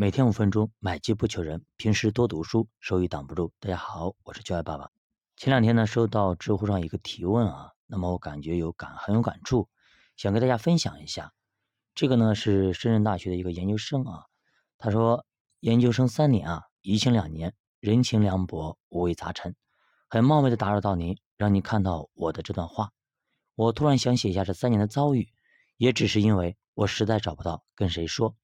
每天五分钟，买机不求人。平时多读书，收益挡不住。大家好，我是教爱爸爸。前两天呢，收到知乎上一个提问啊，那么我感觉有感很有感触，想跟大家分享一下。这个呢是深圳大学的一个研究生啊，他说研究生三年啊，移情两年，人情凉薄，五味杂陈。很冒昧的打扰到您，让您看到我的这段话。我突然想写下这三年的遭遇，也只是因为我实在找不到跟谁说。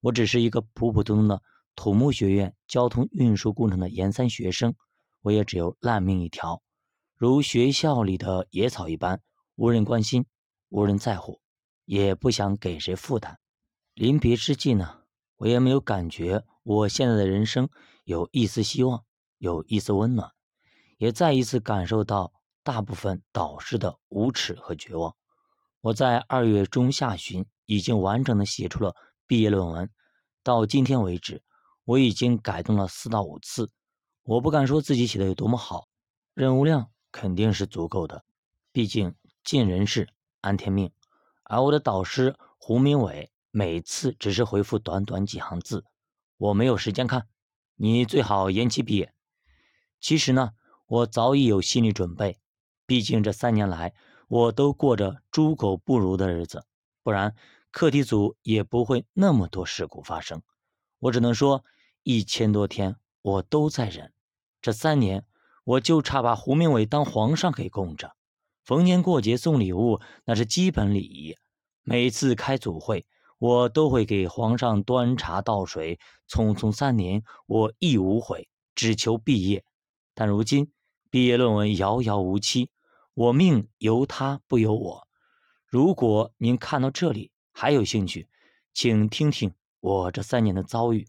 我只是一个普普通通的土木学院交通运输工程的研三学生，我也只有烂命一条，如学校里的野草一般，无人关心，无人在乎，也不想给谁负担。临别之际呢，我也没有感觉我现在的人生有一丝希望，有一丝温暖，也再一次感受到大部分导师的无耻和绝望。我在二月中下旬已经完整的写出了毕业论文。到今天为止，我已经改动了四到五次。我不敢说自己写的有多么好，任务量肯定是足够的。毕竟尽人事，安天命。而我的导师胡明伟每次只是回复短短几行字：“我没有时间看，你最好延期毕业。”其实呢，我早已有心理准备。毕竟这三年来，我都过着猪狗不如的日子，不然。课题组也不会那么多事故发生，我只能说，一千多天我都在忍，这三年我就差把胡明伟当皇上给供着，逢年过节送礼物那是基本礼仪，每次开组会我都会给皇上端茶倒水，匆匆三年我亦无悔，只求毕业，但如今毕业论文遥遥无期，我命由他不由我，如果您看到这里。还有兴趣，请听听我这三年的遭遇。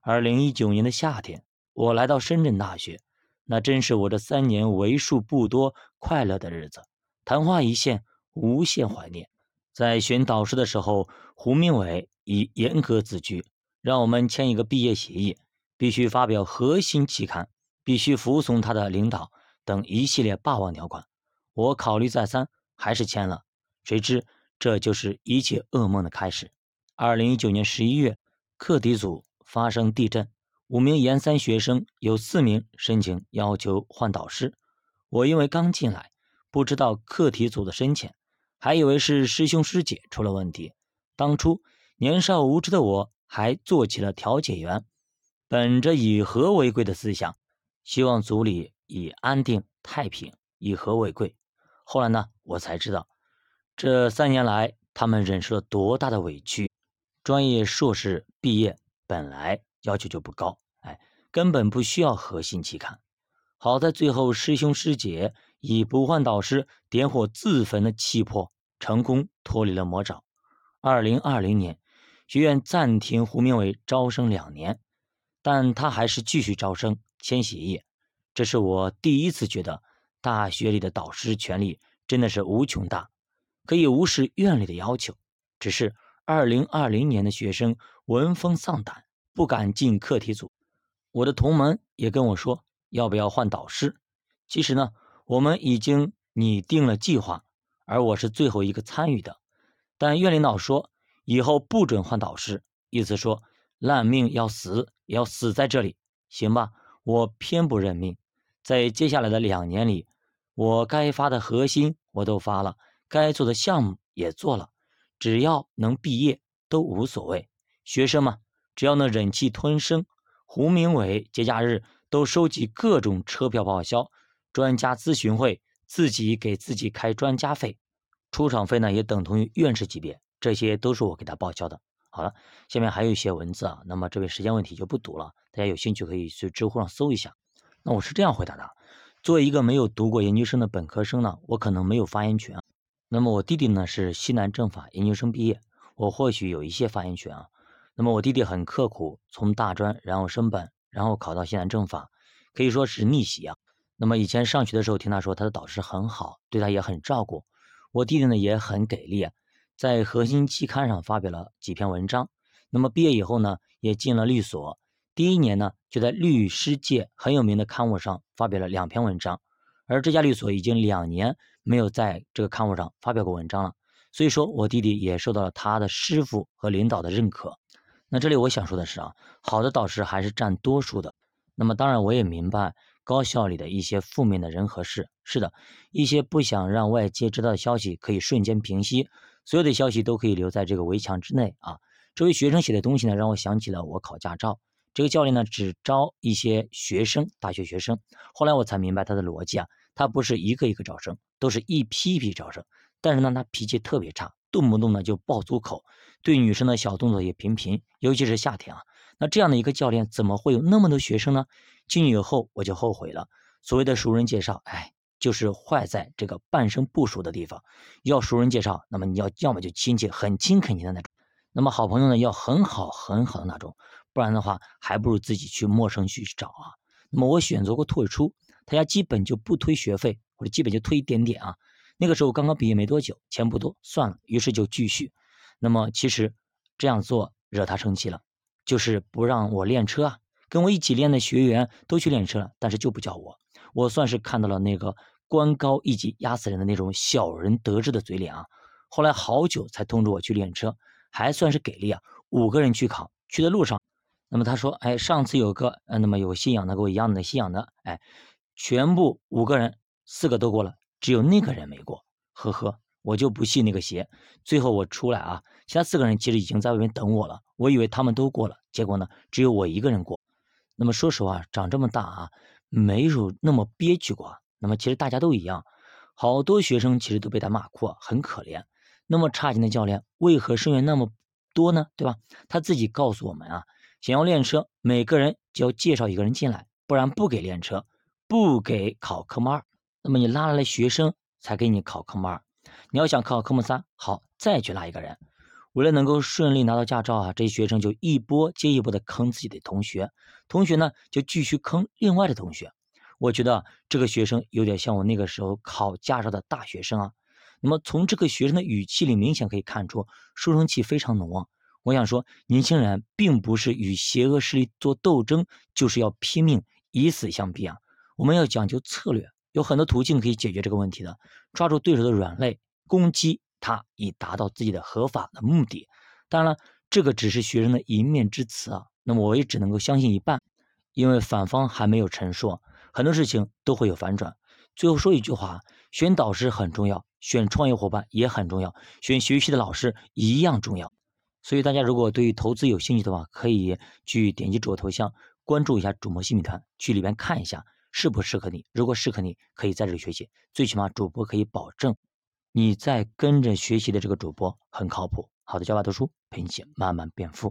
二零一九年的夏天，我来到深圳大学，那真是我这三年为数不多快乐的日子。昙花一现，无限怀念。在选导师的时候，胡明伟以严格自居，让我们签一个毕业协议，必须发表核心期刊，必须服从他的领导等一系列霸王条款。我考虑再三，还是签了。谁知。这就是一切噩梦的开始。二零一九年十一月，课题组发生地震，五名研三学生有四名申请要求换导师。我因为刚进来，不知道课题组的深浅，还以为是师兄师姐出了问题。当初年少无知的我，还做起了调解员，本着以和为贵的思想，希望组里以安定太平，以和为贵。后来呢，我才知道。这三年来，他们忍受了多大的委屈？专业硕士毕业本来要求就不高，哎，根本不需要核心期刊。好在最后师兄师姐以不换导师点火自焚的气魄，成功脱离了魔爪。二零二零年，学院暂停胡明伟招生两年，但他还是继续招生签协议。这是我第一次觉得大学里的导师权力真的是无穷大。可以无视院里的要求，只是二零二零年的学生闻风丧胆，不敢进课题组。我的同门也跟我说要不要换导师。其实呢，我们已经拟定了计划，而我是最后一个参与的。但院领导说以后不准换导师，意思说烂命要死也要死在这里。行吧，我偏不认命。在接下来的两年里，我该发的核心我都发了。该做的项目也做了，只要能毕业都无所谓。学生嘛，只要能忍气吞声。胡明伟节假日都收集各种车票报销，专家咨询会自己给自己开专家费，出场费呢也等同于院士级别，这些都是我给他报销的。好了，下面还有一些文字啊，那么这位时间问题就不读了，大家有兴趣可以去知乎上搜一下。那我是这样回答的：作为一个没有读过研究生的本科生呢，我可能没有发言权。那么我弟弟呢是西南政法研究生毕业，我或许有一些发言权啊。那么我弟弟很刻苦，从大专然后升本，然后考到西南政法，可以说是逆袭啊。那么以前上学的时候听他说他的导师很好，对他也很照顾。我弟弟呢也很给力，在核心期刊上发表了几篇文章。那么毕业以后呢也进了律所，第一年呢就在律师界很有名的刊物上发表了两篇文章。而这家律所已经两年没有在这个刊物上发表过文章了，所以说我弟弟也受到了他的师傅和领导的认可。那这里我想说的是啊，好的导师还是占多数的。那么当然我也明白高校里的一些负面的人和事，是的，一些不想让外界知道的消息可以瞬间平息，所有的消息都可以留在这个围墙之内啊。这位学生写的东西呢，让我想起了我考驾照，这个教练呢只招一些学生，大学学生。后来我才明白他的逻辑啊，他不是一个一个招生，都是一批一批招生。但是呢，他脾气特别差，动不动呢就爆粗口，对女生的小动作也频频，尤其是夏天啊。那这样的一个教练，怎么会有那么多学生呢？进去以后我就后悔了。所谓的熟人介绍，哎，就是坏在这个半生不熟的地方。要熟人介绍，那么你要要么就亲戚很亲很亲的那种，那么好朋友呢要很好很好的那种，不然的话还不如自己去陌生去找啊。那么我选择过退出，他家基本就不推学费，或者基本就推一点点啊。那个时候刚刚毕业没多久，钱不多，算了，于是就继续。那么其实这样做惹他生气了，就是不让我练车啊。跟我一起练的学员都去练车了，但是就不叫我。我算是看到了那个官高一级压死人的那种小人得志的嘴脸啊。后来好久才通知我去练车，还算是给力啊。五个人去考，去的路上，那么他说，哎，上次有个，呃，那么有信仰的跟我一样的信仰的，哎，全部五个人四个都过了。只有那个人没过，呵呵，我就不信那个邪。最后我出来啊，其他四个人其实已经在外面等我了。我以为他们都过了，结果呢，只有我一个人过。那么说实话，长这么大啊，没有那么憋屈过。那么其实大家都一样，好多学生其实都被他骂哭，很可怜。那么差劲的教练，为何生源那么多呢？对吧？他自己告诉我们啊，想要练车，每个人就要介绍一个人进来，不然不给练车，不给考科目二。那么你拉来了学生才给你考科目二，你要想考科目三，好再去拉一个人。为了能够顺利拿到驾照啊，这些学生就一波接一波的坑自己的同学，同学呢就继续坑另外的同学。我觉得这个学生有点像我那个时候考驾照的大学生啊。那么从这个学生的语气里明显可以看出，书生气非常浓啊。我想说，年轻人并不是与邪恶势力做斗争，就是要拼命以死相逼啊。我们要讲究策略。有很多途径可以解决这个问题的，抓住对手的软肋，攻击他，以达到自己的合法的目的。当然了，这个只是学生的一面之词啊，那么我也只能够相信一半，因为反方还没有陈述，很多事情都会有反转。最后说一句话：选导师很重要，选创业伙伴也很重要，选学习的老师一样重要。所以大家如果对于投资有兴趣的话，可以去点击主播头像，关注一下主播新米团，去里边看一下。适不适合你？如果适合你，可以在这里学习。最起码主播可以保证你在跟着学习的这个主播很靠谱。好的，教爸读书陪你一起慢慢变富。